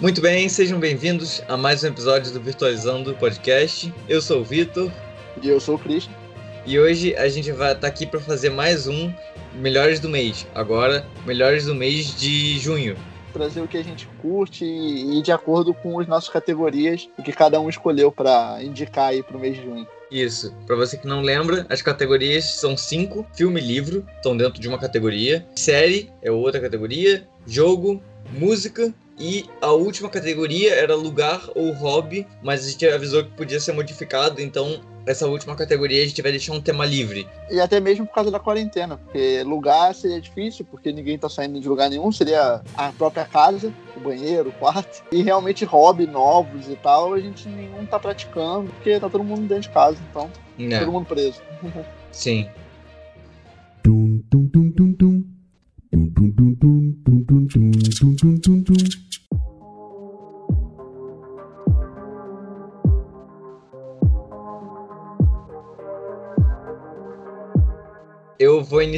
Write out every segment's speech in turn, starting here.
Muito bem, sejam bem-vindos a mais um episódio do Virtualizando Podcast. Eu sou o Vitor. E eu sou o Cristian. E hoje a gente vai estar aqui para fazer mais um Melhores do Mês. Agora, Melhores do Mês de junho. Trazer o que a gente curte e ir de acordo com as nossas categorias, o que cada um escolheu para indicar aí para o mês de junho. Isso. Para você que não lembra, as categorias são cinco: filme e livro, estão dentro de uma categoria. Série é outra categoria. Jogo, música, e a última categoria era lugar ou hobby, mas a gente avisou que podia ser modificado, então essa última categoria a gente vai deixar um tema livre. E até mesmo por causa da quarentena, porque lugar seria difícil, porque ninguém tá saindo de lugar nenhum, seria a própria casa, o banheiro, o quarto. E realmente hobby novos e tal, a gente nenhum tá praticando, porque tá todo mundo dentro de casa, então é. todo mundo preso. Sim.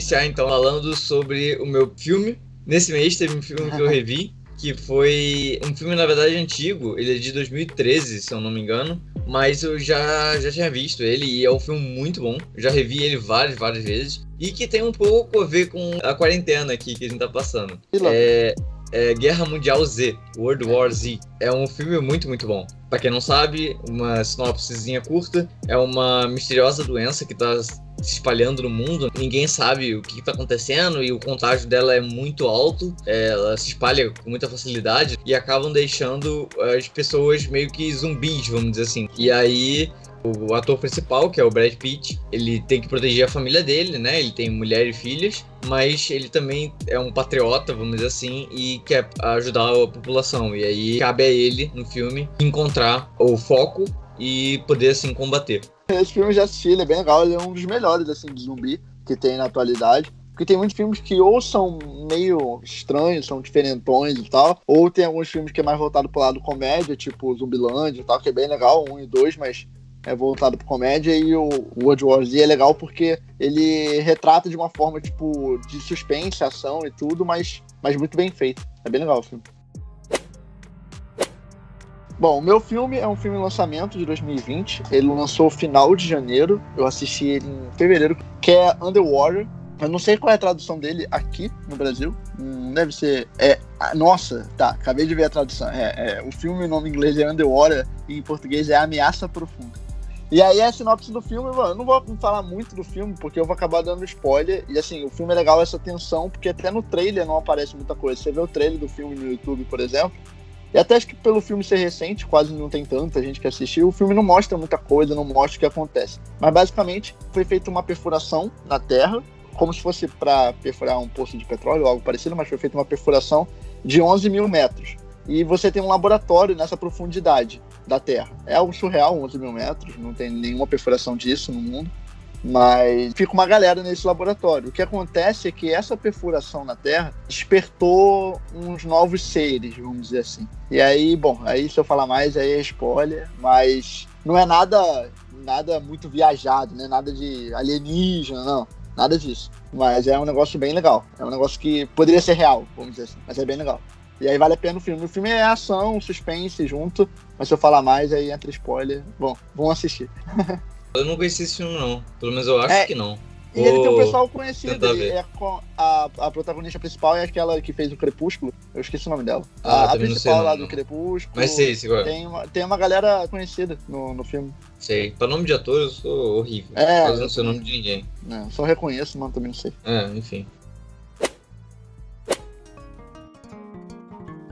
Iniciar então falando sobre o meu filme. Nesse mês teve um filme que eu revi, que foi um filme na verdade antigo, ele é de 2013, se eu não me engano, mas eu já, já tinha visto ele e é um filme muito bom. Eu já revi ele várias, várias vezes e que tem um pouco a ver com a quarentena aqui que a gente tá passando. É, é Guerra Mundial Z, World War Z. É um filme muito, muito bom. Para quem não sabe, uma sinopsezinha curta, é uma misteriosa doença que tá se espalhando no mundo, ninguém sabe o que está acontecendo e o contágio dela é muito alto, é, ela se espalha com muita facilidade e acabam deixando as pessoas meio que zumbis, vamos dizer assim. E aí o ator principal, que é o Brad Pitt, ele tem que proteger a família dele, né? Ele tem mulher e filhas, mas ele também é um patriota, vamos dizer assim, e quer ajudar a população. E aí cabe a ele, no filme, encontrar o foco e poder, assim, combater. Esse filme eu já assisti, ele é bem legal, ele é um dos melhores, assim, de zumbi que tem na atualidade. Porque tem muitos filmes que ou são meio estranhos, são diferentões e tal, ou tem alguns filmes que é mais voltado pro lado comédia, tipo Zumbilândia e tal, que é bem legal, um e dois, mas é voltado pro comédia, e o World War Z é legal porque ele retrata de uma forma, tipo, de suspense, ação e tudo, mas, mas muito bem feito. É bem legal o filme. Bom, o meu filme é um filme lançamento de 2020. Ele lançou final de janeiro. Eu assisti ele em fevereiro, que é Underwater. Eu não sei qual é a tradução dele aqui no Brasil. Hum, deve ser. É, nossa, tá. Acabei de ver a tradução. É, é, o filme, o nome em inglês é Underwater e em português é Ameaça Profunda. E aí a sinopse do filme, mano, eu não vou falar muito do filme, porque eu vou acabar dando spoiler. E assim, o filme é legal essa tensão, porque até no trailer não aparece muita coisa. Você vê o trailer do filme no YouTube, por exemplo, e até acho que pelo filme ser recente, quase não tem tanta gente que assistiu, o filme não mostra muita coisa, não mostra o que acontece. Mas basicamente foi feita uma perfuração na Terra, como se fosse para perfurar um poço de petróleo ou algo parecido, mas foi feita uma perfuração de 11 mil metros. E você tem um laboratório nessa profundidade da Terra. É algo surreal, 11 mil metros, não tem nenhuma perfuração disso no mundo. Mas fica uma galera nesse laboratório. O que acontece é que essa perfuração na Terra despertou uns novos seres, vamos dizer assim. E aí, bom, aí se eu falar mais, aí é spoiler, mas não é nada nada muito viajado, né? Nada de alienígena, não. Nada disso. Mas é um negócio bem legal. É um negócio que poderia ser real, vamos dizer assim. Mas é bem legal. E aí vale a pena o filme. O filme é ação, suspense junto. Mas se eu falar mais, aí entra spoiler. Bom, vão assistir. Eu não conheci esse filme, não. Pelo menos eu acho é, que não. E ele tem um pessoal conhecido. Ele é a, a protagonista principal é aquela que fez o Crepúsculo. Eu esqueci o nome dela. Ah, a, a principal lá não. do Crepúsculo. Mas sei, esse agora. Tem uma, tem uma galera conhecida no, no filme. Sei. Pra nome de ator eu sou horrível. É. Mas não sei o nome de ninguém. Não, só reconheço, mas também não sei. É, enfim.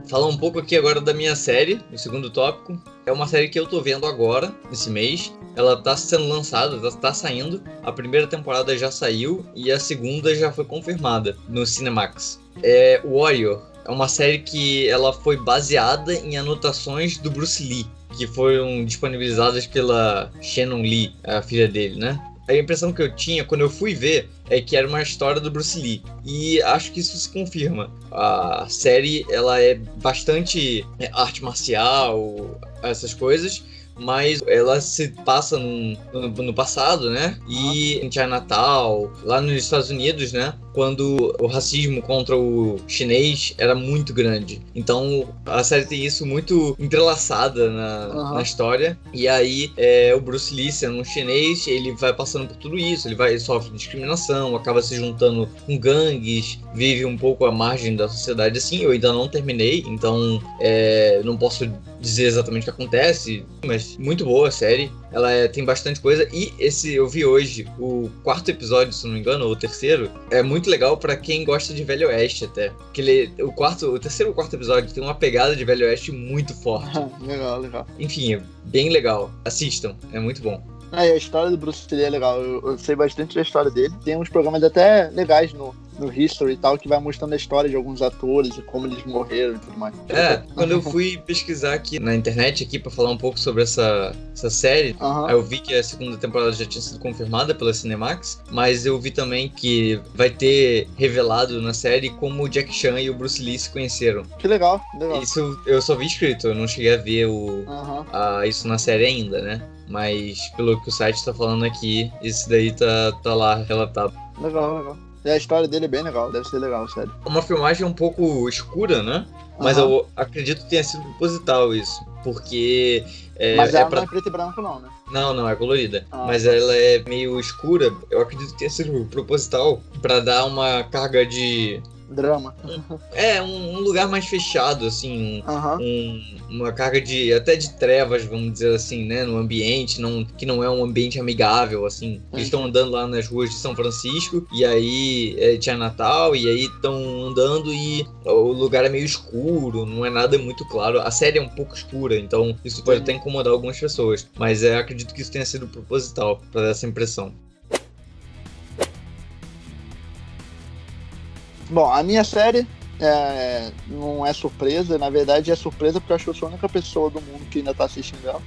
Falar um pouco aqui agora da minha série, o segundo tópico. É uma série que eu tô vendo agora, nesse mês. Ela tá sendo lançada, tá, tá saindo. A primeira temporada já saiu e a segunda já foi confirmada no Cinemax. É Warrior. É uma série que ela foi baseada em anotações do Bruce Lee, que foram disponibilizadas pela Shannon Lee, a filha dele, né? A impressão que eu tinha quando eu fui ver é que era uma história do Bruce Lee. E acho que isso se confirma. A série, ela é bastante é, arte marcial, essas coisas, mas ela se passa no, no, no passado, né? E em Chinatown, lá nos Estados Unidos, né? Quando o racismo contra o chinês era muito grande. Então a série tem isso muito entrelaçada na, Aham. na história. E aí é, o Bruce Lee sendo um chinês, ele vai passando por tudo isso. Ele vai ele sofre discriminação, acaba se juntando com gangues, vive um pouco à margem da sociedade assim. Eu ainda não terminei, então é, não posso dizer exatamente o que acontece, mas muito boa a série. Ela é- tem bastante coisa. E esse eu vi hoje, o quarto episódio, se não me engano, ou o terceiro, é muito legal pra quem gosta de Velho Oeste até. Porque ele, o quarto, o terceiro ou quarto episódio tem uma pegada de Velho Oeste muito forte. legal, legal. Enfim, é bem legal. Assistam, é muito bom. E a história do Bruce Lee é legal. Eu, eu sei bastante da história dele. Tem uns programas até legais no, no History e tal, que vai mostrando a história de alguns atores e como eles morreram e tudo mais. É, quando eu fui pesquisar aqui na internet aqui para falar um pouco sobre essa, essa série. Aí eu vi que a segunda temporada já tinha sido confirmada pela Cinemax, mas eu vi também que vai ter revelado na série como o Jack Chan e o Bruce Lee se conheceram. Que legal, legal. Isso eu só vi escrito, eu não cheguei a ver o, a- isso na série ainda, né? Mas pelo que o site tá falando aqui, isso daí tá, tá lá relatado. Legal, legal. E a história dele é bem legal, deve ser legal, sério. Uma filmagem um pouco escura, né? Mas Aham. eu acredito que tenha sido proposital isso. Porque. É, Mas é ela pra- não é preto e branco, não, né? Não, não, é colorida. Ah. Mas ela é meio escura. Eu acredito que tenha sido proposital pra dar uma carga de. Drama. É, um, um lugar mais fechado, assim. um- um- uma carga de. até de trevas, vamos dizer assim, né? No ambiente, não, que não é um ambiente amigável, assim. Eles estão andando lá nas ruas de São Francisco, e aí é, tinha Natal, e aí estão andando e o lugar é meio escuro, não é nada muito claro. A série é um pouco escura, então isso pode até incomodar algumas pessoas. Mas é, acredito que isso tenha sido proposital, pra dar essa impressão. Bom, a minha série é, não é surpresa, na verdade é surpresa porque eu acho que eu sou a única pessoa do mundo que ainda tá assistindo ela.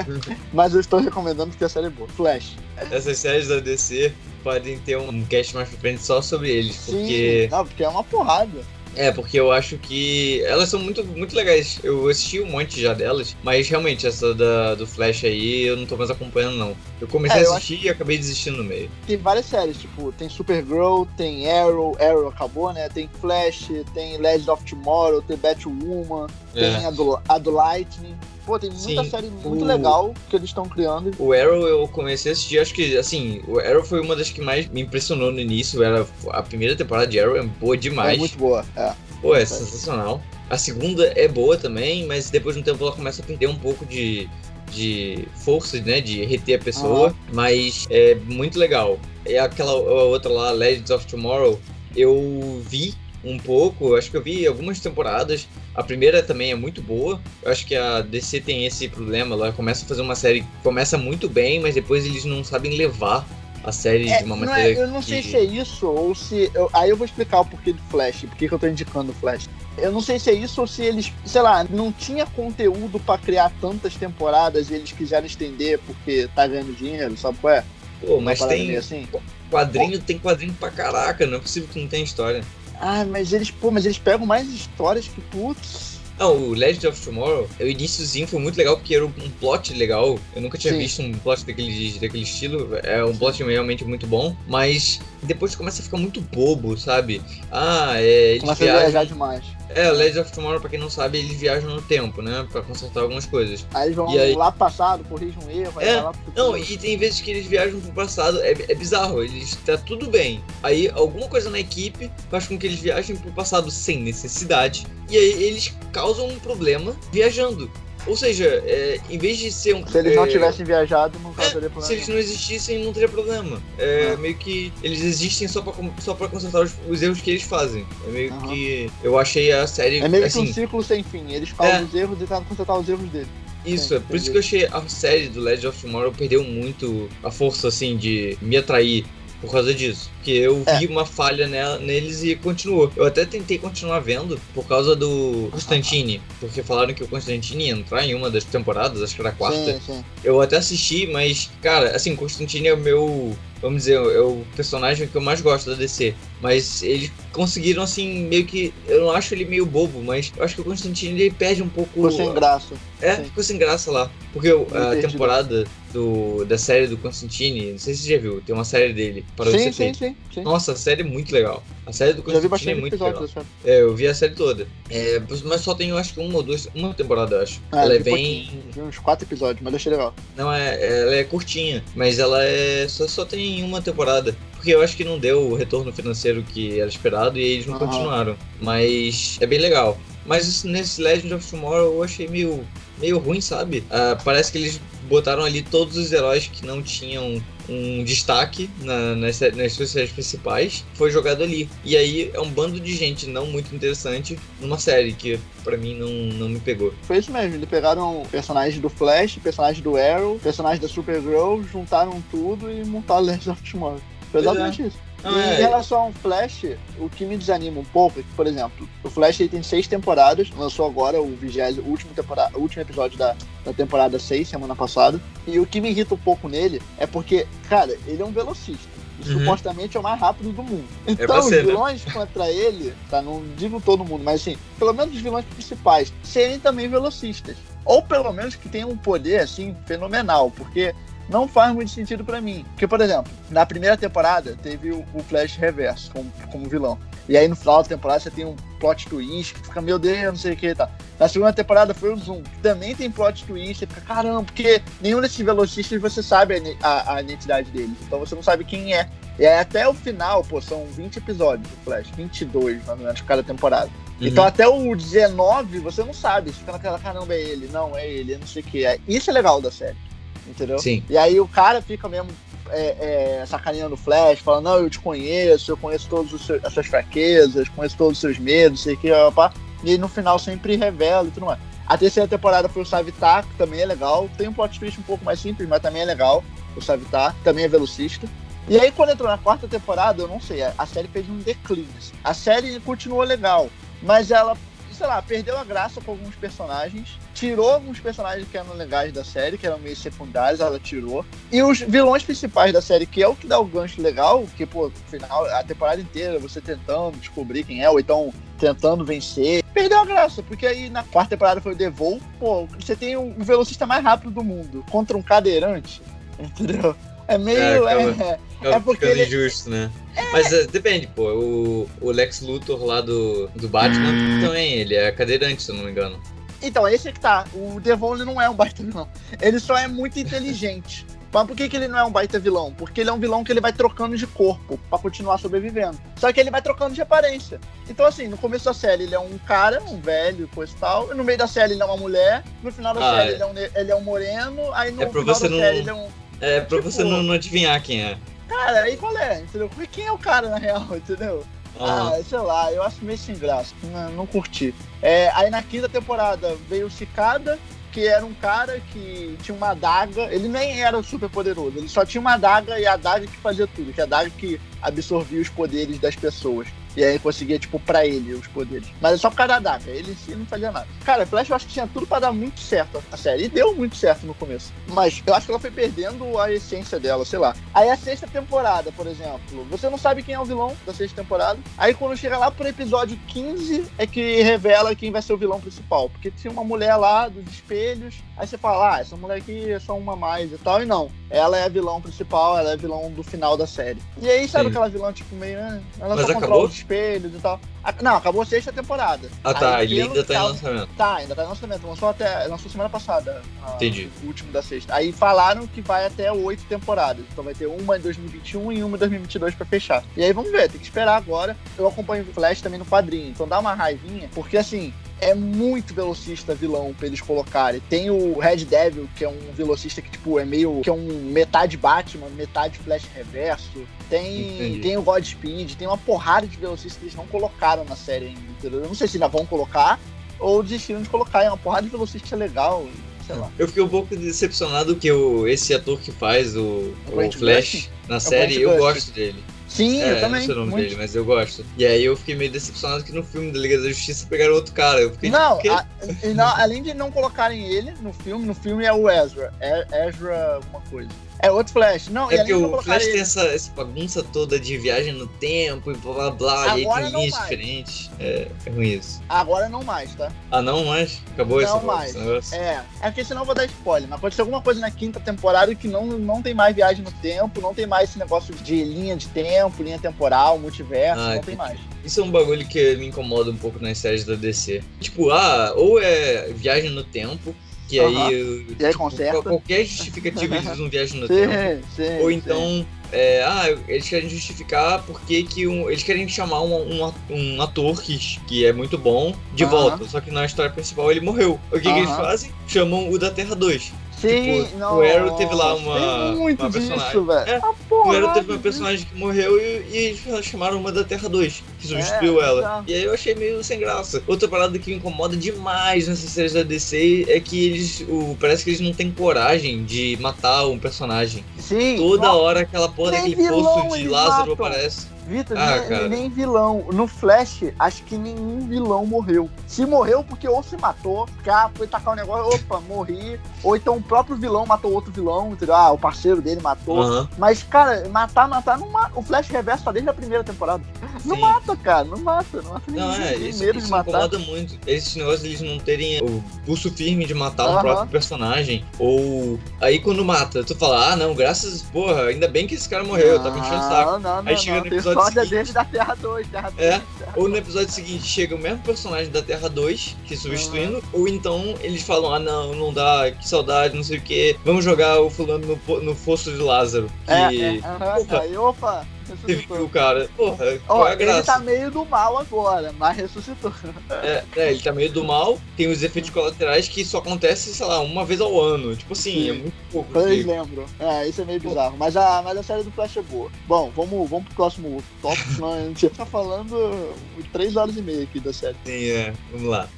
Mas eu estou recomendando porque a série é boa. Flash. Essas séries da DC podem ter um cast mais pra frente só sobre eles, Sim, porque. não, porque é uma porrada. É, porque eu acho que elas são muito, muito legais. Eu assisti um monte já delas, mas realmente essa da, do Flash aí eu não tô mais acompanhando, não. Eu comecei É, a assistir e acabei desistindo no meio. Tem várias séries, tipo, tem Supergirl, tem Arrow, Arrow acabou, né? Tem Flash, tem Legend of Tomorrow, tem Batwoman, tem É. a do, a do Lightning. Pô, tem muita Sim, série muito o- legal que eles estão criando. O Arrow eu comecei a assistir, acho que, assim, o Arrow foi uma das que mais me impressionou no início. Era a primeira temporada de Arrow é boa É demais. muito boa. É. Pô, é sensacional. A segunda é boa também, mas depois de um tempo ela começa a perder um pouco de, de força, né? De reter a pessoa. Mas é muito legal. E aquela a outra lá, Legends of Tomorrow, eu vi um pouco, acho que eu vi algumas temporadas. A primeira também é muito boa. Eu acho que a DC tem esse problema. Ela começa a fazer uma série que começa muito bem, mas depois eles não sabem levar a série É, de uma é- maneira. eu não sei que- se é isso ou se. eu- aí eu vou explicar o porquê do Flash, por que eu tô indicando o Flash. Eu não sei se é isso ou se eles, sei lá, não tinha conteúdo pra criar tantas temporadas e eles quiseram estender porque tá ganhando dinheiro, sabe qual é? Pô, mas tem assim. quadrinho, tem quadrinho pra caraca. Não é possível que não tenha história. Ah, mas eles, pô, mas eles pegam mais histórias que putz. Não, o Legend of Tomorrow, o iníciozinho foi muito legal porque era um plot legal. Eu nunca tinha Sim. visto um plot daquele, daquele estilo. É um plot realmente muito bom. Mas depois começa a ficar muito bobo, sabe? Ah, é. Eles Começa a viajar demais. É, o Legend of Tomorrow, pra quem não sabe, eles viajam no tempo, né? Pra consertar algumas coisas. Aí eles vão E aí? lá pro passado, corrigem um erro, É, vai lá pro. Não, e tem vezes que eles viajam pro passado, é, é bizarro, eles tá tudo bem. Aí alguma coisa na equipe faz com que eles viajem pro passado sem necessidade. E aí eles causam um problema viajando. Ou seja, é, em vez de ser um. Se eles não é, tivessem viajado, não é, problema. se eles não existissem, não teria problema. É meio que eles existem só pra, só pra consertar os, os erros que eles fazem. É meio Aham. que. Eu achei a série. É meio que assim, um ciclo sem fim. Eles causam É. os erros e tentam consertar os erros dele. Isso, é por isso que eu achei a série do Legend of Tomorrow perdeu muito a força, assim, de me atrair por causa disso. Porque eu É. vi uma falha nela- neles e continuou. Eu até tentei continuar vendo por causa do Constantine, porque falaram que o Constantine ia entrar em uma das temporadas, acho que era a quarta. Sim, sim. Eu até assisti, mas, cara, assim, Constantine é o meu. Vamos dizer, é o personagem que eu mais gosto da DC. Mas eles conseguiram, assim, meio que. Eu não acho ele meio bobo, mas eu acho que o Constantine ele perde um pouco. Ficou sem graça. É, ficou sem graça lá. Porque a temporada do, da série do Constantine, não sei se você já viu, tem uma série dele. Parou sim, sim, sim, sim, Nossa, a série é muito legal. A série do Constantine é muito legal. É, eu vi a série toda. É, mas só tem, eu acho que uma ou duas, uma temporada, eu acho. Ah, ela é bem. Vi uns quatro episódios, mas eu achei legal. Não, é, ela é curtinha, mas ela é. Só, só tem uma temporada. Porque eu acho que não deu o retorno financeiro que era esperado e eles não uhum. continuaram. Mas é bem legal. Mas nesse Legend of Tomorrow eu achei meio, meio ruim, sabe? Uh, parece que eles botaram ali todos os heróis que não tinham um destaque na, nas, nas suas séries principais, foi jogado ali. E aí é um bando de gente não muito interessante numa série que para mim não, não me pegou. Foi isso mesmo, eles pegaram personagens do Flash, personagens do Arrow, personagens da Supergirl, juntaram tudo e montaram Legends of Tomorrow. Foi exatamente é. isso. E é. em relação ao Flash, o que me desanima um pouco é que, por exemplo, o Flash ele tem seis temporadas, lançou agora o vigésimo, último, temporada, último episódio da, da temporada 6, semana passada. E o que me irrita um pouco nele é porque, cara, ele é um velocista. E uhum. supostamente é o mais rápido do mundo. É então, é os né? vilões né? contra ele, tá? Não digo todo mundo, mas assim, pelo menos os vilões principais, serem também velocistas. Ou pelo menos que tenham um poder, assim, fenomenal. Porque não faz muito sentido para mim. Porque, por exemplo, na primeira temporada teve o, o Flash Reverso como, como vilão. E aí no final da temporada você tem um plot twist que fica, meu Deus, não sei o que e tá. Na segunda temporada foi o Zoom, que também tem plot twist, você fica, caramba, porque nenhum desses velocistas você sabe a, a, a identidade deles. Então você não sabe quem é. E aí até o final, pô, são 20 episódios do Flash, 22 mais ou menos cada temporada. Uhum. Então até o 19 você não sabe, você fica naquela, caramba, é ele, não, é ele, não sei o que. É. Isso é legal da série entendeu? Sim. E aí o cara fica mesmo é, é, sacaneando o Flash, falando, não, eu te conheço, eu conheço todas as suas fraquezas, conheço todos os seus medos, sei que, opa, e no final sempre revela e tudo mais. A terceira temporada foi o Savitar, que também é legal. Tem um plot twist um pouco mais simples, mas também é legal. O Savitar também é velocista. E aí, quando entrou na quarta temporada, eu não sei, a série fez um declínio. A série continuou legal, mas ela sei lá, perdeu a graça com alguns personagens, tirou alguns personagens que eram legais da série, que eram meio secundários, ela tirou. E os vilões principais da série, que é o que dá o gancho legal, que, pô, final, a temporada inteira, você tentando descobrir quem é, ou então tentando vencer, perdeu a graça, porque aí na quarta temporada foi o Devol, pô, você tem o velocista mais rápido do mundo contra um cadeirante, entendeu? É meio. É, acaba, é, é porque. Ele... injusto, né? É... Mas uh, depende, pô. O, o Lex Luthor lá do, do Batman hum. também, ele é cadeirante, se eu não me engano. Então, esse é que tá. O Devon não é um baita vilão. Ele só é muito inteligente. Mas por que, que ele não é um baita vilão? Porque ele é um vilão que ele vai trocando de corpo para continuar sobrevivendo. Só que ele vai trocando de aparência. Então, assim, no começo da série ele é um cara, um velho, coisa e tal. E no meio da série ele é uma mulher. No final da ah, série é. Ele, é um, ele é um moreno. Aí no é final da não... série ele é um é, pra tipo, você não, não, adivinhar quem é. Cara, aí qual é, entendeu? Quem é o cara, na real, entendeu? Ah, sei lá, eu acho meio sem graça. Não, não curti. É, aí na quinta temporada veio o Cicada, que era um cara que tinha uma adaga. Ele nem era super poderoso, ele só tinha uma adaga e a adaga que fazia tudo, que é a adaga que absorvia os poderes das pessoas. E aí conseguia, tipo, pra ele os poderes. Mas é só por causa da Daga. Ele em si não fazia nada. Cara, Flash eu acho que tinha tudo pra dar muito certo a série. E deu muito certo no começo. Mas eu acho que ela foi perdendo a essência dela, sei lá. Aí a sexta temporada, por exemplo, você não sabe quem é o vilão da sexta temporada. Aí quando chega lá pro episódio 15, é que revela quem vai ser o vilão principal. Porque tinha uma mulher lá dos espelhos. Aí você fala, ah, essa mulher aqui é só uma mais e tal. E não. Ela é a vilão principal, ela é a vilão do final da série. E aí, sabe Sim. aquela vilã, tipo, meio. Né? Ela Mas só acabou? Espelhos e tal. Não, acabou a sexta temporada. Ah tá, ele ainda tá em lançamento. Tá, ainda tá em lançamento. Lançou até. Lançou semana passada. Entendi. O último da sexta. Aí falaram que vai até oito temporadas. Então vai ter uma em 2021 e uma em 2022 pra fechar. E aí vamos ver, tem que esperar agora. Eu acompanho o Flash também no quadrinho. Então dá uma raivinha, porque assim, é muito velocista vilão pra eles colocarem. Tem o Red Devil, que é um velocista que, tipo, é meio. que é um metade Batman, metade Flash Reverso. Tem, tem o Godspeed, tem uma porrada de velocistas que eles não colocaram na série ainda? Eu não sei se ainda vão colocar ou desistiram de colocar. É uma porrada de velocista legal, sei lá. Eu fiquei um pouco decepcionado que o, esse ator que faz o, o, o Flash na é série, eu gosto dele. Sim, é, eu também. Não sei o nome muito. dele, mas eu gosto. E aí eu fiquei meio decepcionado que no filme da Liga da Justiça pegaram outro cara. Eu fiquei Não, tipo, a- não, além de não colocarem ele no filme, no filme é o Ezra. É Ezra alguma coisa. É outro Flash. Não, É porque não o Flash ele. tem essa, essa bagunça toda de viagem no tempo e blá blá blá, e aí tem linhas diferentes. É, é ruim isso. Agora não mais, tá? Ah, não mais? Acabou Não esse, mais. negócio? É, é porque senão eu vou dar spoiler. Mas aconteceu alguma coisa na quinta temporada que não, não tem mais viagem no tempo, não tem mais esse negócio de linha de tempo, linha temporal, multiverso, Ah, não tem mais. Isso é um bagulho que me incomoda um pouco nas séries da DC. Tipo, ah, ou é viagem no tempo, que Aham. aí. E aí tipo, conserta. qual- Qualquer justificativa eles usam viagem no tempo. Sim, sim. Ou então, é, ah, eles querem justificar porque que um, eles querem chamar um, um, um ator que, que é muito bom de Aham. volta. Só que na história principal ele morreu. O que, que eles fazem? Chamam o da Terra 2. Sim, tipo, não. o Arrow teve lá uma- Tem muito uma disso, personagem. velho. É, Ah, O Arrow teve uma disso. personagem que morreu e, e eles chamaram uma da Terra 2, que substituiu É, ela. exato. E aí eu achei meio sem graça. Outra parada que me incomoda demais nessas séries da DC é que eles. O, parece que eles não têm coragem de matar um personagem. Sim. Toda hora aquela porra daquele poço de Lázaro matam. aparece. Vitor, Ah, nem, cara. nem vilão. No Flash, acho que nenhum vilão morreu. Se morreu, porque ou se matou, cá foi tacar o negócio, opa, morri. Ou então o próprio vilão matou outro vilão, entendeu? Ah, o parceiro dele matou. Aham. Mas, cara, matar, matar, não mata. O Flash Reverso tá desde a primeira temporada. Não Sim. mata, cara, não mata. Não mata Não, ninguém. é, tem isso, medo isso de matar. incomoda muito. Esses negócios eles não terem o pulso firme de matar um Aham. próprio personagem. Ou aí quando mata, tu fala, ah não, graças, porra, ainda bem que esse cara morreu, tava enchendo o saco. Não, não, não. Aí chega não. no Tem episódio seguinte. dele da Terra 2, Terra 2. É. Terra Ou no episódio seguinte chega o mesmo personagem da Terra 2, que substituindo, ou então eles falam, ah não, não dá, que saudade, não sei o que, vamos jogar o fulano no, no fosso de Lázaro. Que É, é, aham, Porra. aí, opa, ressuscitou. o cara. Porra, é ele tá meio do mal agora, mas ressuscitou. É, é, ele tá meio do mal, tem os efeitos colaterais que só acontece, sei lá, uma vez ao ano. Tipo assim, Sim. é muito pouco. Digo. lembram. É, isso é meio bizarro. Mas a, mas a série do Flash é boa. Bom, vamos, vamos pro próximo tópico, senão a gente tá falando três horas e meia aqui da série. Sim, é. Vamos lá.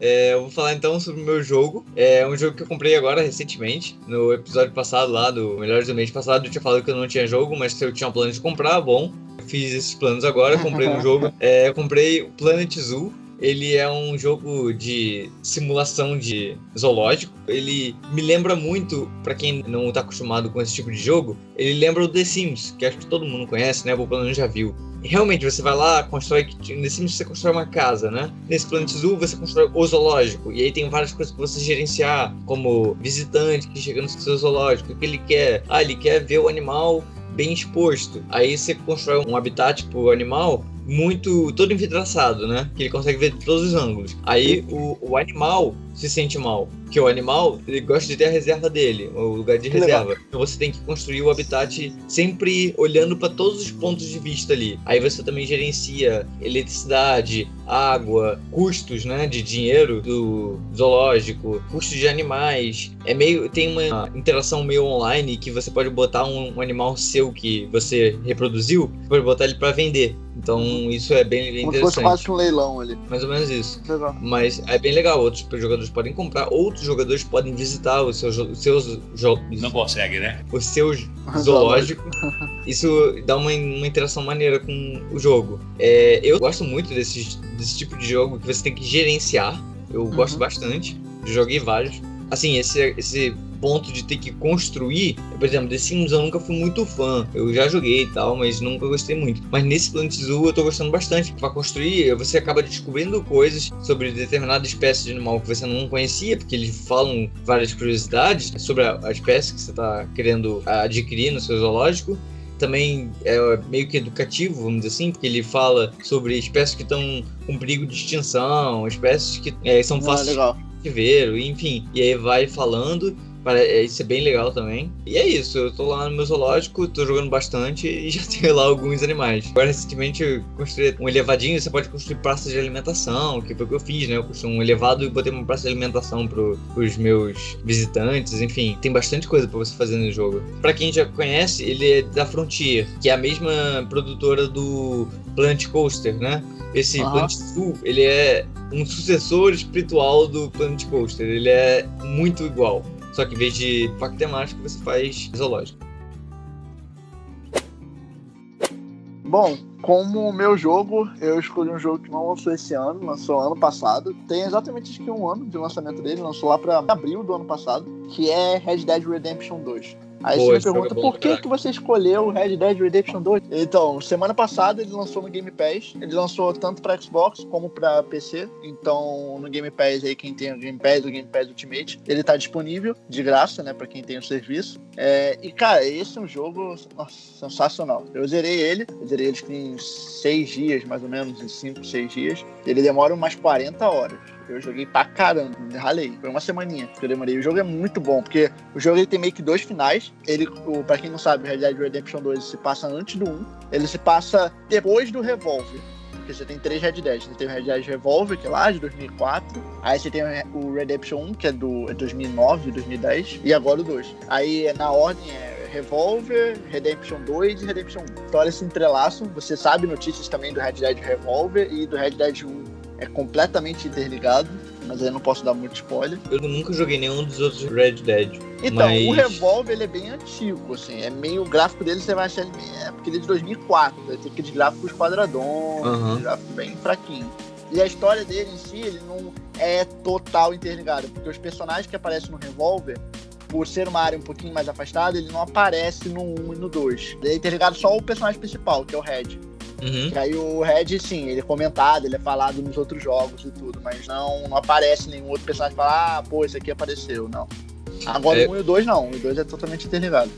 É, eu vou falar então sobre o meu jogo. É um jogo que eu comprei agora recentemente. No episódio passado lá, do Melhores do Mês passado, eu tinha falado que eu não tinha jogo, mas que eu tinha um plano de comprar, bom. Eu fiz esses planos agora, comprei um jogo. É, eu comprei o Planet Zoo. Ele é um jogo de simulação de zoológico. Ele me lembra muito, pra quem não tá acostumado com esse tipo de jogo, ele lembra o The Sims, que acho que todo mundo conhece, né? Ou pelo menos já viu. Realmente, você vai lá, constrói. Nesse Sims você constrói uma casa, né? Nesse Planet Zoo você constrói o zoológico. E aí tem várias coisas pra você gerenciar, como visitante que chega no seu zoológico, o que ele quer. Ah, ele quer ver o animal bem exposto. Aí você constrói um habitat pro animal muito todo envidraçado, né? Que ele consegue ver de todos os ângulos. Aí o, o animal se sente mal, que o animal ele gosta de ter a reserva dele, o lugar de Que legal. reserva. Então você tem que construir o habitat sempre olhando para todos os pontos de vista ali. Aí você também gerencia eletricidade, água, custos, né, de dinheiro do zoológico, custos de animais. É meio tem uma interação meio online que você pode botar um, um animal seu que você reproduziu, você pode botar ele para vender. Então isso é bem, bem Como se fosse interessante. quase um leilão ali. Mais ou menos isso. Legal. Mas é bem legal. Outros jogadores podem comprar, outros jogadores podem visitar o seu, jo- seus jo- Não consegue, né? o seu zoológico. Isso dá uma, uma interação maneira com o jogo. É, eu gosto muito desse, desse tipo de jogo que você tem que gerenciar. Eu gosto bastante. Joguei vários. Assim, esse, esse ponto de ter que construir, por exemplo, The Sims eu nunca fui muito fã. Eu já joguei e tal, mas nunca gostei muito. Mas nesse Planet Zoo eu tô gostando bastante. Pra construir, você acaba descobrindo coisas sobre determinada espécie de animal que você não conhecia, porque eles falam várias curiosidades sobre a, a espécie que você tá querendo adquirir no seu zoológico também é meio que educativo, vamos dizer assim, porque ele fala sobre espécies que estão com perigo de extinção, espécies que é, são Ah, fáceis legal. de cativeiro, enfim. E aí vai falando. Para, é, isso é bem legal também. E é isso, eu tô lá no meu zoológico, tô jogando bastante e já tenho lá alguns animais. Agora, recentemente, eu construí um elevadinho, você pode construir praças de alimentação, que foi o que eu fiz, né? Eu construí um elevado e botei uma praça de alimentação pro, pros meus visitantes, enfim. Tem bastante coisa pra você fazer no jogo. Pra quem já conhece, ele é da Frontier, que é a mesma produtora do Planet Coaster, né? Esse Aham. Planet Zoo, ele é um sucessor espiritual do Planet Coaster. Ele é muito igual. Só que em vez de parque temático, você faz zoológico. Bom, como o meu jogo, eu escolhi um jogo que não lançou esse ano, lançou ano passado. Tem exatamente que um ano de lançamento dele, lançou lá para abril do ano passado, que é Red Dead Redemption 2. Aí Pô, você me pergunta, é por que, que você escolheu o Red Dead Redemption 2? Então, semana passada ele lançou no Game Pass. Ele lançou tanto para Xbox como para PC. Então, no Game Pass aí, quem tem o Game Pass, o Game Pass Ultimate, ele tá disponível de graça, né, para quem tem o serviço. É, e, cara, esse é um jogo nossa, sensacional. Eu zerei ele, eu zerei ele em 6 dias, mais ou menos, em 5, 6 dias. Ele demora umas 40 horas. Eu joguei pra caramba, ralei. Foi uma semaninha que eu demorei. O jogo é muito bom, porque o jogo ele tem meio que dois finais. Ele, o, pra quem não sabe, Red Dead Redemption 2 se passa antes do 1. Ele se passa depois do Revolver. Porque você tem três Red Dead. Você tem o Red Dead Revolver, que é lá de 2004. Aí você tem o Redemption 1, que é do é 2009, 2010. E agora o 2. Aí na ordem é Revolver, Redemption 2 e Redemption 1. Então eles se entrelaçam. Você sabe notícias também do Red Dead Revolver e do Red Dead 1 é completamente interligado, mas aí eu não posso dar muito spoiler. Eu nunca joguei nenhum dos outros Red Dead. Então, mas... o Revolver ele é bem antigo, assim, é meio o gráfico dele você vai achar ele é porque ele é de 2004, né? tem aqueles gráficos quadradões, uhum. gráfico bem fraquinho. E a história dele em si, ele não é total interligado, porque os personagens que aparecem no Revolver, por ser uma área um pouquinho mais afastada, ele não aparece no 1 e no 2. Ele é interligado só o personagem principal, que é o Red. Uhum. E aí o Red, sim, ele é comentado, ele é falado nos outros jogos e tudo, mas não, não aparece nenhum outro personagem que fala, ah, pô, esse aqui apareceu, não. Agora é... o 1 e o 2 não, o 2 é totalmente interligado.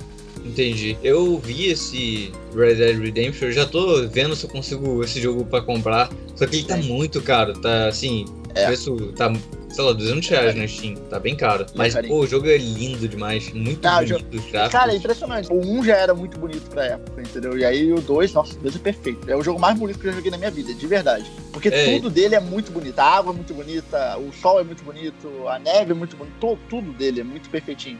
Entendi. Eu vi esse Red Dead Redemption, eu já tô vendo se eu consigo esse jogo para comprar. Só que ele tá muito caro, tá assim, é. o preço tá sei lá, 200 reais na Steam. Tá bem caro. Mas, pô, o jogo é lindo demais. Muito ah, bonito os gráficos. Cara, é impressionante. O 1 já era muito bonito pra época, entendeu? E aí o 2, nossa, o 2 é perfeito. É o jogo mais bonito que eu já joguei na minha vida, de verdade. Porque é. tudo dele é muito bonito. A água é muito bonita, o sol é muito bonito, a neve é muito bonita. Tudo dele é muito perfeitinho.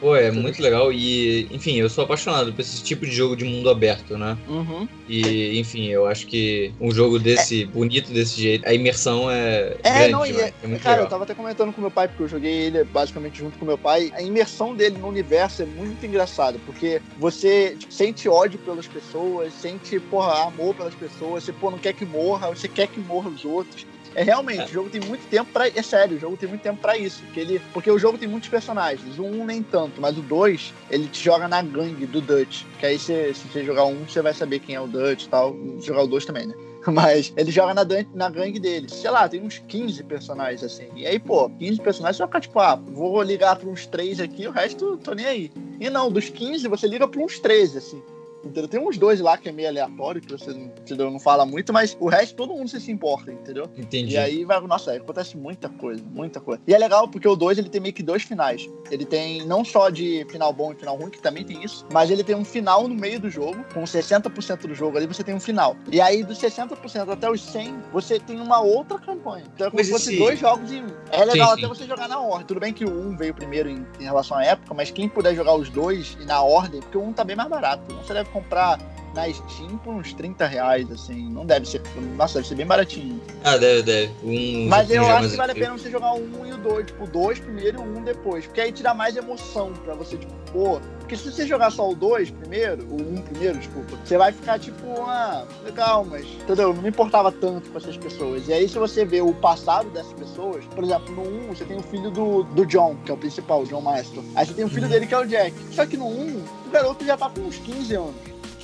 Pô, é muito legal e, enfim, eu sou apaixonado por esse tipo de jogo de mundo aberto, né? Uhum. E, enfim, eu acho que um jogo desse, é. bonito desse jeito, a imersão é. É, grande, não, e é, é muito cara, legal. eu tava até comentando com meu pai, porque eu joguei ele basicamente junto com meu pai. A imersão dele no universo é muito engraçada, porque você tipo, sente ódio pelas pessoas, sente, porra, amor pelas pessoas, você, pô, não quer que morra, você quer que morra os outros. É realmente, é. o jogo tem muito tempo para É sério, o jogo tem muito tempo para isso. Porque, ele, porque o jogo tem muitos personagens. O 1 nem tanto, mas o 2, ele te joga na gangue do Dutch. Que aí se você jogar 1, você vai saber quem é o Dutch e tal. Jogar o 2 também, né? Mas ele joga na, na gangue dele. Sei lá, tem uns 15 personagens assim. E aí, pô, 15 personagens, você vai ficar tipo, ah, vou ligar pra uns 3 aqui, o resto tô nem aí. E não, dos 15 você liga pra uns 13, assim. Entendeu? Tem uns dois lá que é meio aleatório, que você não, não fala muito, mas o resto todo mundo se importa, entendeu? Entendi. E aí vai, nossa, aí acontece muita coisa, muita coisa. E é legal porque o 2 ele tem meio que dois finais. Ele tem não só de final bom e final ruim, que também tem isso, mas ele tem um final no meio do jogo, com 60% do jogo ali você tem um final. E aí dos 60% até os 100, você tem uma outra campanha. Então é como se fosse dois jogos em um. É legal sim, sim. até você jogar na ordem. Tudo bem que o 1 veio primeiro em, em relação à época, mas quem puder jogar os dois e na ordem, porque o 1 tá bem mais barato. Você deve comprar na Steam por uns 30 reais, assim. Não deve ser. Nossa, deve ser bem baratinho. Ah, deve, deve. Um, Mas eu acho que vale a pena você jogar o 1 e o 2. Tipo, o 2 primeiro e o 1 depois. Porque aí te dá mais emoção pra você, tipo, pô. Porque se você jogar só o 2 primeiro, o 1 primeiro, desculpa, você vai ficar tipo, ah, legal, mas. Entendeu? Não me importava tanto com essas pessoas. E aí, se você vê o passado dessas pessoas, por exemplo, no 1 você tem o filho do, do John, que é o principal, o John Master. Aí você tem o filho uhum. dele que é o Jack. Só que no 1, o garoto já tá com uns 15 anos.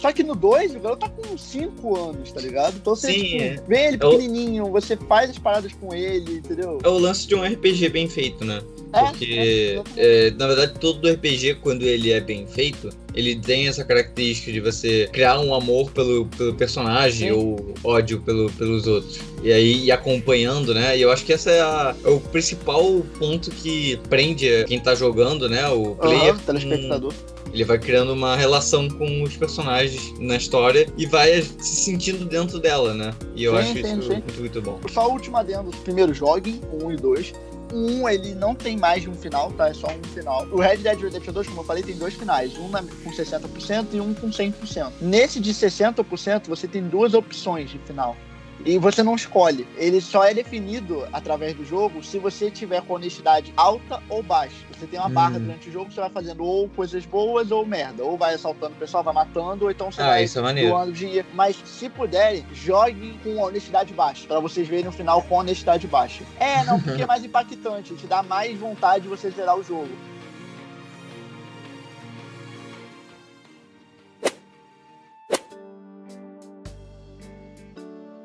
Só que no 2, o garoto tá com 5 anos, tá ligado? Então você Sim, tipo, é. vê ele pequenininho, você faz as paradas com ele, entendeu? É o lance de um RPG bem feito, né? É, Porque, é, é, na verdade, todo RPG, quando ele é bem feito, ele tem essa característica de você criar um amor pelo, pelo personagem Sim. ou ódio pelo, pelos outros. E aí, ir acompanhando, né? E eu acho que essa é, a, é o principal ponto que prende quem tá jogando, né? O player. Uhum, telespectador. Ele vai criando uma relação com os personagens na história e vai se sentindo dentro dela, né? E eu sim, acho sim, isso sim. Muito, muito bom. Só o último adendo, primeiro joguem, um e dois. Um, ele não tem mais de um final, tá? É só um final. O Red Dead Redemption 2, como eu falei, tem dois finais. Um com 60% e um com 100%. Nesse de 60%, você tem duas opções de final. E você não escolhe. Ele só é definido através do jogo se você tiver com honestidade alta ou baixa. Você tem uma barra Hum. durante o jogo, você vai fazendo ou coisas boas ou merda. Ou vai assaltando o pessoal, vai matando, ou então você Ah, vai isso é doando dinheiro. Mas se puderem, joguem com honestidade baixa. Pra vocês verem o final com honestidade baixa. É, não, porque é mais impactante. Te dá mais vontade de você zerar o jogo.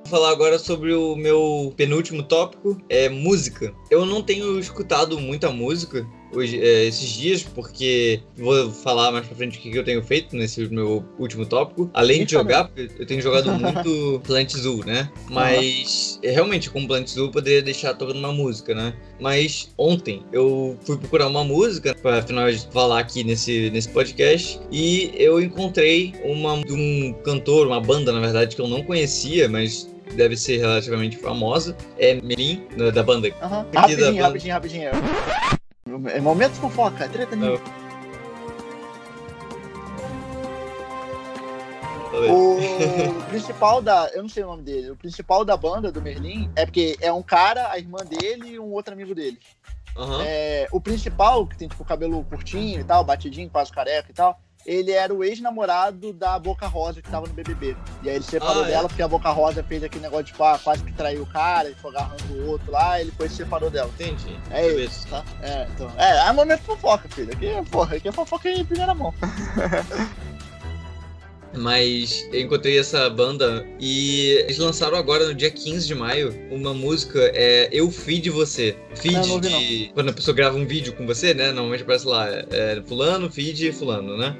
Vou falar agora sobre o meu penúltimo tópico, é música. Eu não tenho escutado muita música hoje, é, esses dias, porque vou falar mais pra frente o que que eu tenho feito nesse meu último tópico. Além de jogar, eu tenho jogado muito Plant Zoo, né? Mas é, realmente, com Plant Zoo eu poderia deixar tocando uma música, né? Mas ontem eu fui procurar uma música para afinal de falar aqui nesse, nesse podcast e eu encontrei uma de um cantor, uma banda na verdade que eu não conhecia, mas deve ser relativamente famosa, é Merim, da da banda. Aham. Aqui da Rapidinho, banda. rapidinho, rapidinho. É momento fofoca, treta nenhuma. Falei. O principal da. Eu não sei o nome dele. O principal da banda do Merlin é porque é um cara, a irmã dele e um outro amigo dele. Aham. É, o principal, que tem tipo cabelo curtinho e tal, batidinho, quase careca e tal, ele era o ex-namorado da Boca Rosa que tava no BBB. E aí ele separou Ah, é? dela porque a Boca Rosa fez aquele negócio de tipo, ah, quase que traiu o cara, ele foi agarrando o outro lá, ele foi e se separou dela. Entendi. É isso, tá? É, então. É, é momento fofoca, filho. Aqui, é, porra, aqui é fofoca em primeira mão. Mas eu encontrei essa banda e eles lançaram agora no dia 15 de maio uma música, é Eu Feed Você. Feed não ouvi, de. Quando a pessoa grava um vídeo com você, né? Normalmente aparece lá, é, fulano, feed, fulano, né?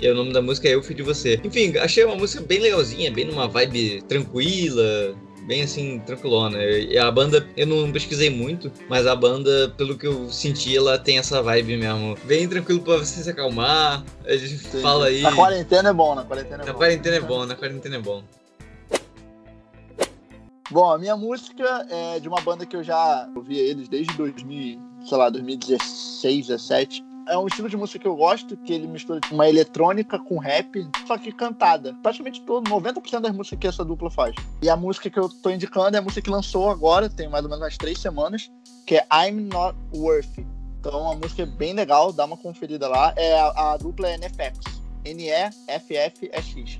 E o nome da música é Eu Feed Você. Enfim, achei uma música bem legalzinha, bem numa vibe tranquila. Bem assim, tranquilona. E a banda, eu não pesquisei muito, mas a banda, pelo que eu senti, ela tem essa vibe mesmo. Bem tranquilo pra você se acalmar. A gente fala aí. Na quarentena é bom, na quarentena é Na bom. quarentena é bom, na quarentena é bom. Bom, a minha música é de uma banda que eu já ouvia eles desde 2000, sei lá, 2016, 17. É um estilo de música que eu gosto, que ele mistura uma eletrônica com rap, só que cantada. Praticamente todo, 90% das músicas que essa dupla faz. E a música que eu tô indicando é a música que lançou agora, tem mais ou menos umas três semanas, que é I'm Not Worthy. Então a música é bem legal, dá uma conferida lá. É, a, a dupla é NFX. N-E-F-F-E-X.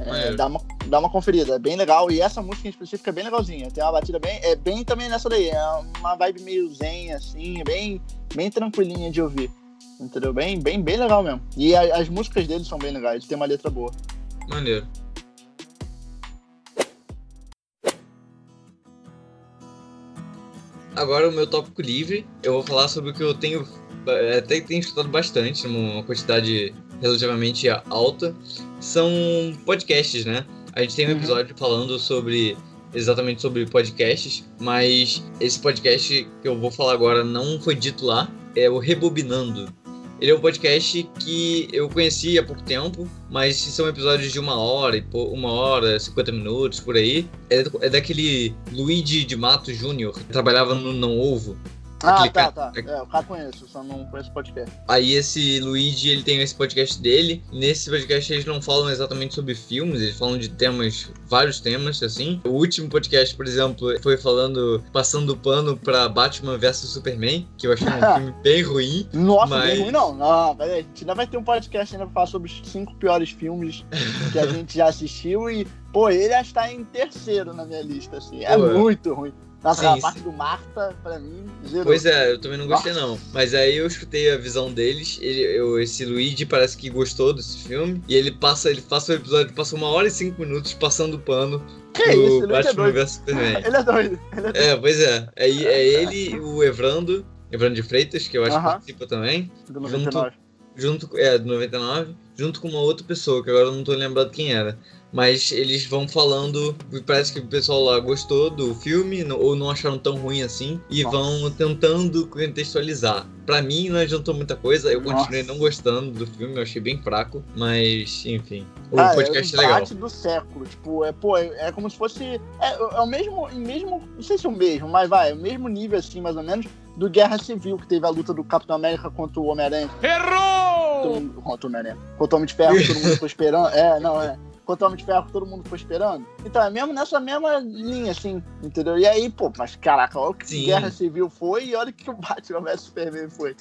É, dá, uma, dá uma conferida, é bem legal. E essa música em específico é bem legalzinha. Tem uma batida bem. É bem também nessa daí. É uma vibe meio zen, assim, é bem, bem tranquilinha de ouvir. Entendeu? Bem, bem, bem legal mesmo. E a- as músicas deles são bem legais, tem uma letra boa. Maneiro. Agora o meu tópico livre, eu vou falar sobre o que eu tenho eh, até que tenho escutado bastante, numa quantidade relativamente alta, são podcasts, né? A gente tem um Uhum. episódio falando sobre exatamente sobre podcasts, mas esse podcast que eu vou falar agora não foi dito lá, é o Rebobinando. Ele é um podcast que eu conheci há pouco tempo, mas são episódios de uma hora, uma hora, 50 minutos, por aí. É, é daquele Luigi de Mato Júnior, que trabalhava no Não Ovo. Ah, tá, tá. É, o cara conheço, só não conheço o podcast. Aí esse Luigi, ele tem esse podcast dele. Nesse podcast eles não falam exatamente sobre filmes, eles falam de temas, vários temas, assim. O último podcast, por exemplo, foi falando, passando o pano pra Batman vs Superman, que eu achei um filme bem ruim. Nossa, Mas- bem ruim não. Não, peraí. A gente ainda vai ter um podcast ainda pra falar sobre os cinco piores filmes que a gente já assistiu e, pô, ele acho que tá em terceiro na minha lista, assim. É é. muito ruim. Nossa, Sim, a parte do Marta, pra mim, zerou. Pois é, eu também não gostei não. Mas aí eu escutei a visão deles. Ele, eu, esse Luigi parece que gostou desse filme. E ele passa, ele passa o episódio, passa uma hora e cinco minutos passando pano Que isso, é Batman doido. vs Superman. Ele é doido. Ele é doido. É, pois é. É, é ele e o Evrando, Evrando de Freitas, que eu acho que Aham. participa também, Do 99. junto com- é do 99, junto com uma outra pessoa, que agora eu não tô lembrando quem era. Mas eles vão falando, parece que o pessoal lá gostou do filme, ou não acharam tão ruim assim, e Nossa. vão tentando contextualizar. Pra mim não adiantou muita coisa, eu continuei Nossa. não gostando do filme, eu achei bem fraco, mas enfim. O Cara, podcast é é legal. do século. Tipo, é, pô, é, é como se fosse. É, é o mesmo, mesmo. Não sei se é o mesmo, mas vai, é o mesmo nível, assim, mais ou menos, do Guerra Civil, que teve a luta do Capitão América contra o Homem-Aranha. Todo Errou! mundo- Contra o Homem-Aranha. Contra o Homem de Ferro, todo mundo ficou esperando. É, não, é. Contra o Homem de Ferro que todo mundo ficou esperando. Então, é mesmo nessa mesma linha, assim, entendeu? E aí, pô, mas caraca, olha o que Sim. Guerra Civil foi e olha o que o Batman vs Superman foi.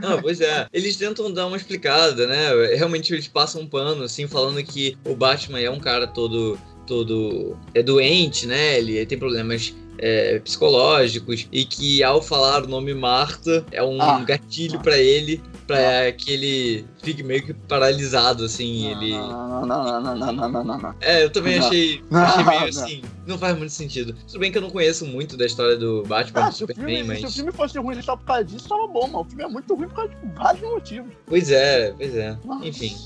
Não, pois é. Eles tentam dar uma explicada, né? Realmente eles passam um pano, assim, falando que o Batman é um cara todo. todo. é doente, né? Ele tem problemas. é, psicológicos e que ao falar o nome Marta é um Ah. gatilho pra ele pra que ele fique meio que paralisado, assim, ele... Não, não, não, não, não, não, não, não. É, eu também achei, achei meio assim, não faz muito sentido. Tudo bem que eu não conheço muito da história do Batman ah, do Superman, filme, mas... Se o filme fosse ruim só por causa disso, tava bom, mano. O filme é muito ruim por causa de vários motivos. Pois é, pois é. Nossa. Enfim...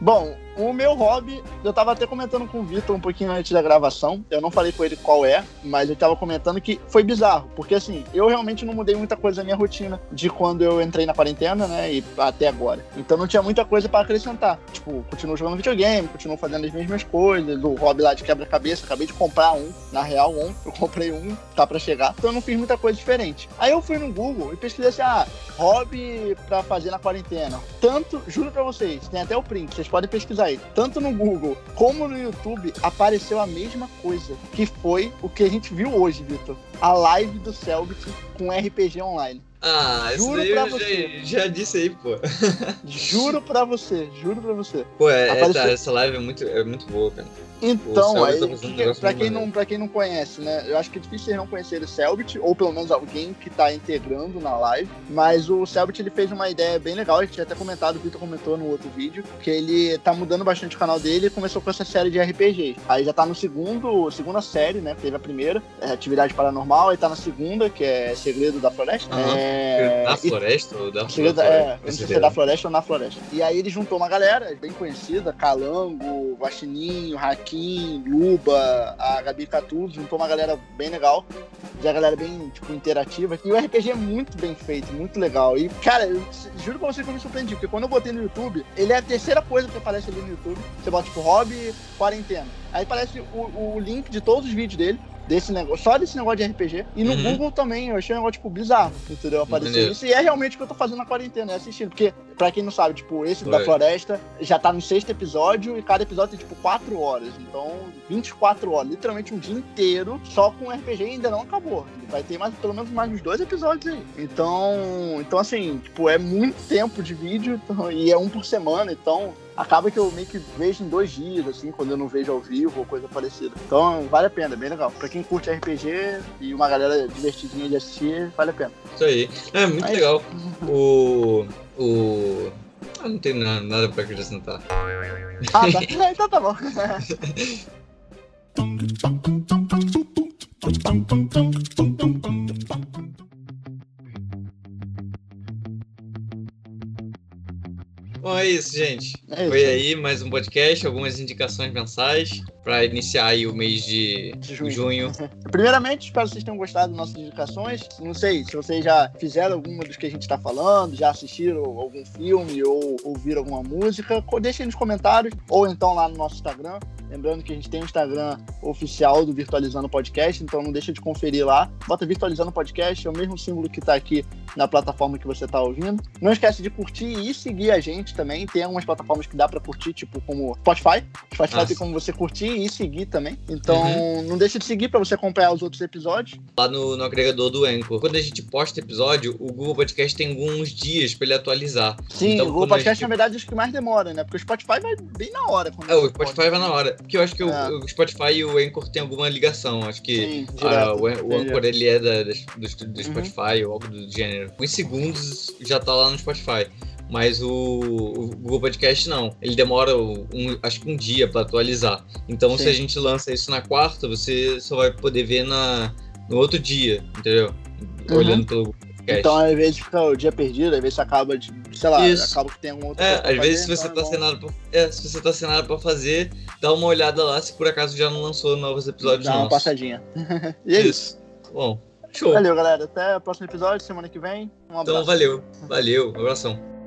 Bom, o meu hobby, eu tava até comentando com o Vitor um pouquinho antes da gravação. Eu não falei com ele qual é, mas eu tava comentando que foi bizarro. Porque assim, eu realmente não mudei muita coisa na minha rotina de quando eu entrei na quarentena, né? E até agora. Então não tinha muita coisa pra acrescentar. Tipo, continuo jogando videogame, continuo fazendo as mesmas coisas. O hobby lá de quebra-cabeça, acabei de comprar um. Na real, um. Eu comprei um, tá pra chegar. Então eu não fiz muita coisa diferente. Aí eu fui no Google e pesquisei assim, ah, hobby pra fazer na quarentena. Tanto, juro pra vocês, tem até o print, vocês podem pesquisar aí. Tanto no Google como no YouTube apareceu a mesma coisa, que foi o que a gente viu hoje, Vitor. A live do Selbit com RPG online. ah isso Juro daí pra eu você. já, já disse aí pô Juro pra você, juro pra você. Pô, é, é, tá, essa live é muito, é muito boa, cara. Então, aí, tá que- pra, quem não, pra quem não conhece, né? Eu acho que é difícil vocês não conhecerem o Selbit, ou pelo menos alguém que tá integrando na live. Mas o Selbit ele fez uma ideia bem legal, a gente tinha até comentado, o Vitor comentou no outro vídeo, que ele tá mudando bastante o canal dele e começou com essa série de RPGs. Aí já tá no segundo, segunda série, né? Teve a primeira, é Atividade Paranormal, aí tá na segunda, que é Segredo da Floresta. Aham. É... Da e- floresta ou da Segredo, floresta? é, eu não sei se é da floresta ou na floresta. E aí ele juntou uma galera bem conhecida, Calango, Guaxininho, Luba, a Gabi Catu, juntou uma galera bem legal. A galera bem, tipo, interativa. E o RPG é muito bem feito, muito legal. E, cara, eu juro pra você que eu me surpreendi, porque quando eu botei no YouTube, ele é a terceira coisa que aparece ali no YouTube. Você bota, tipo, hobby, quarentena. Aí aparece o, o link de todos os vídeos dele. Desse negócio, só desse negócio de RPG. E no Uhum. Google também, eu achei um negócio, tipo, bizarro, entendeu? Apareceu Maneiro. isso. E é realmente o que eu tô fazendo na quarentena, é assistindo. Porque, pra quem não sabe, tipo, esse da Foi. floresta já tá no sexto episódio e cada episódio tem, tipo, quatro horas. Então, 24 horas, literalmente um dia inteiro, só com RPG e ainda não acabou. Vai ter mais, pelo menos mais uns dois episódios aí. Então, então assim, tipo, é muito tempo de vídeo então, e é um por semana, então acaba que eu meio que vejo em dois dias, assim, quando eu não vejo ao vivo ou coisa parecida. Então, vale a pena, é bem legal. Pra quem curte RPG e uma galera divertidinha de assistir, vale a pena. Isso aí. É muito Mas- legal. O. O. Ah, não tem nada, nada pra acrescentar. Ah, tá. então tá bom. Bom, é isso, gente. É isso. Foi aí mais um podcast, algumas indicações mensais pra iniciar aí o mês de De junho. junho. Primeiramente, espero que vocês tenham gostado das nossas indicações. Não sei se vocês já fizeram alguma dos que a gente está falando, já assistiram algum filme ou ouviram alguma música, deixem nos comentários ou então lá no nosso Instagram. Lembrando que a gente tem o Instagram oficial do Virtualizando Podcast, então não deixa de conferir lá. Bota Virtualizando Podcast, é o mesmo símbolo que está aqui na plataforma que você está ouvindo. Não esquece de curtir e seguir a gente também. Tem algumas plataformas que dá para curtir, tipo como Spotify. Spotify Nossa. tem como você curtir e seguir também. Então não deixa de seguir para você acompanhar os outros episódios. Lá no, no agregador do Anchor. Quando a gente posta episódio, o Google Podcast tem alguns dias pra ele atualizar. Sim, Então, o Google Podcast, gente- na verdade, é os que mais demora, né? Porque o Spotify vai bem na hora. É, o Spotify posta. vai na hora. Porque eu acho que o- É. o, Spotify e o Anchor tem alguma ligação. Acho que Sim, ah, direto. o, o. Anchor ele é da, do, do Uhum. Spotify ou algo do gênero. Em segundos já tá lá no Spotify. Mas o, o Google Podcast não. Ele demora um, acho que um dia pra atualizar. Então se Sim. a gente lança isso na quarta, você só vai poder ver na, no outro dia, entendeu? Uhum. Olhando pelo Google Podcast. Então, às vezes fica o dia perdido, às vezes acaba de, sei lá, Isso. acaba que tem algum outro. É, coisa às vezes fazer, se você então tá é bom pra, é, se você tá sem nada pra fazer, dá uma olhada lá se por acaso já não lançou novos episódios Dá uma nossos. passadinha. e é isso. Bom, show. Valeu, galera. Até o próximo episódio, semana que vem. Um abraço. Então valeu. Valeu. Um abração.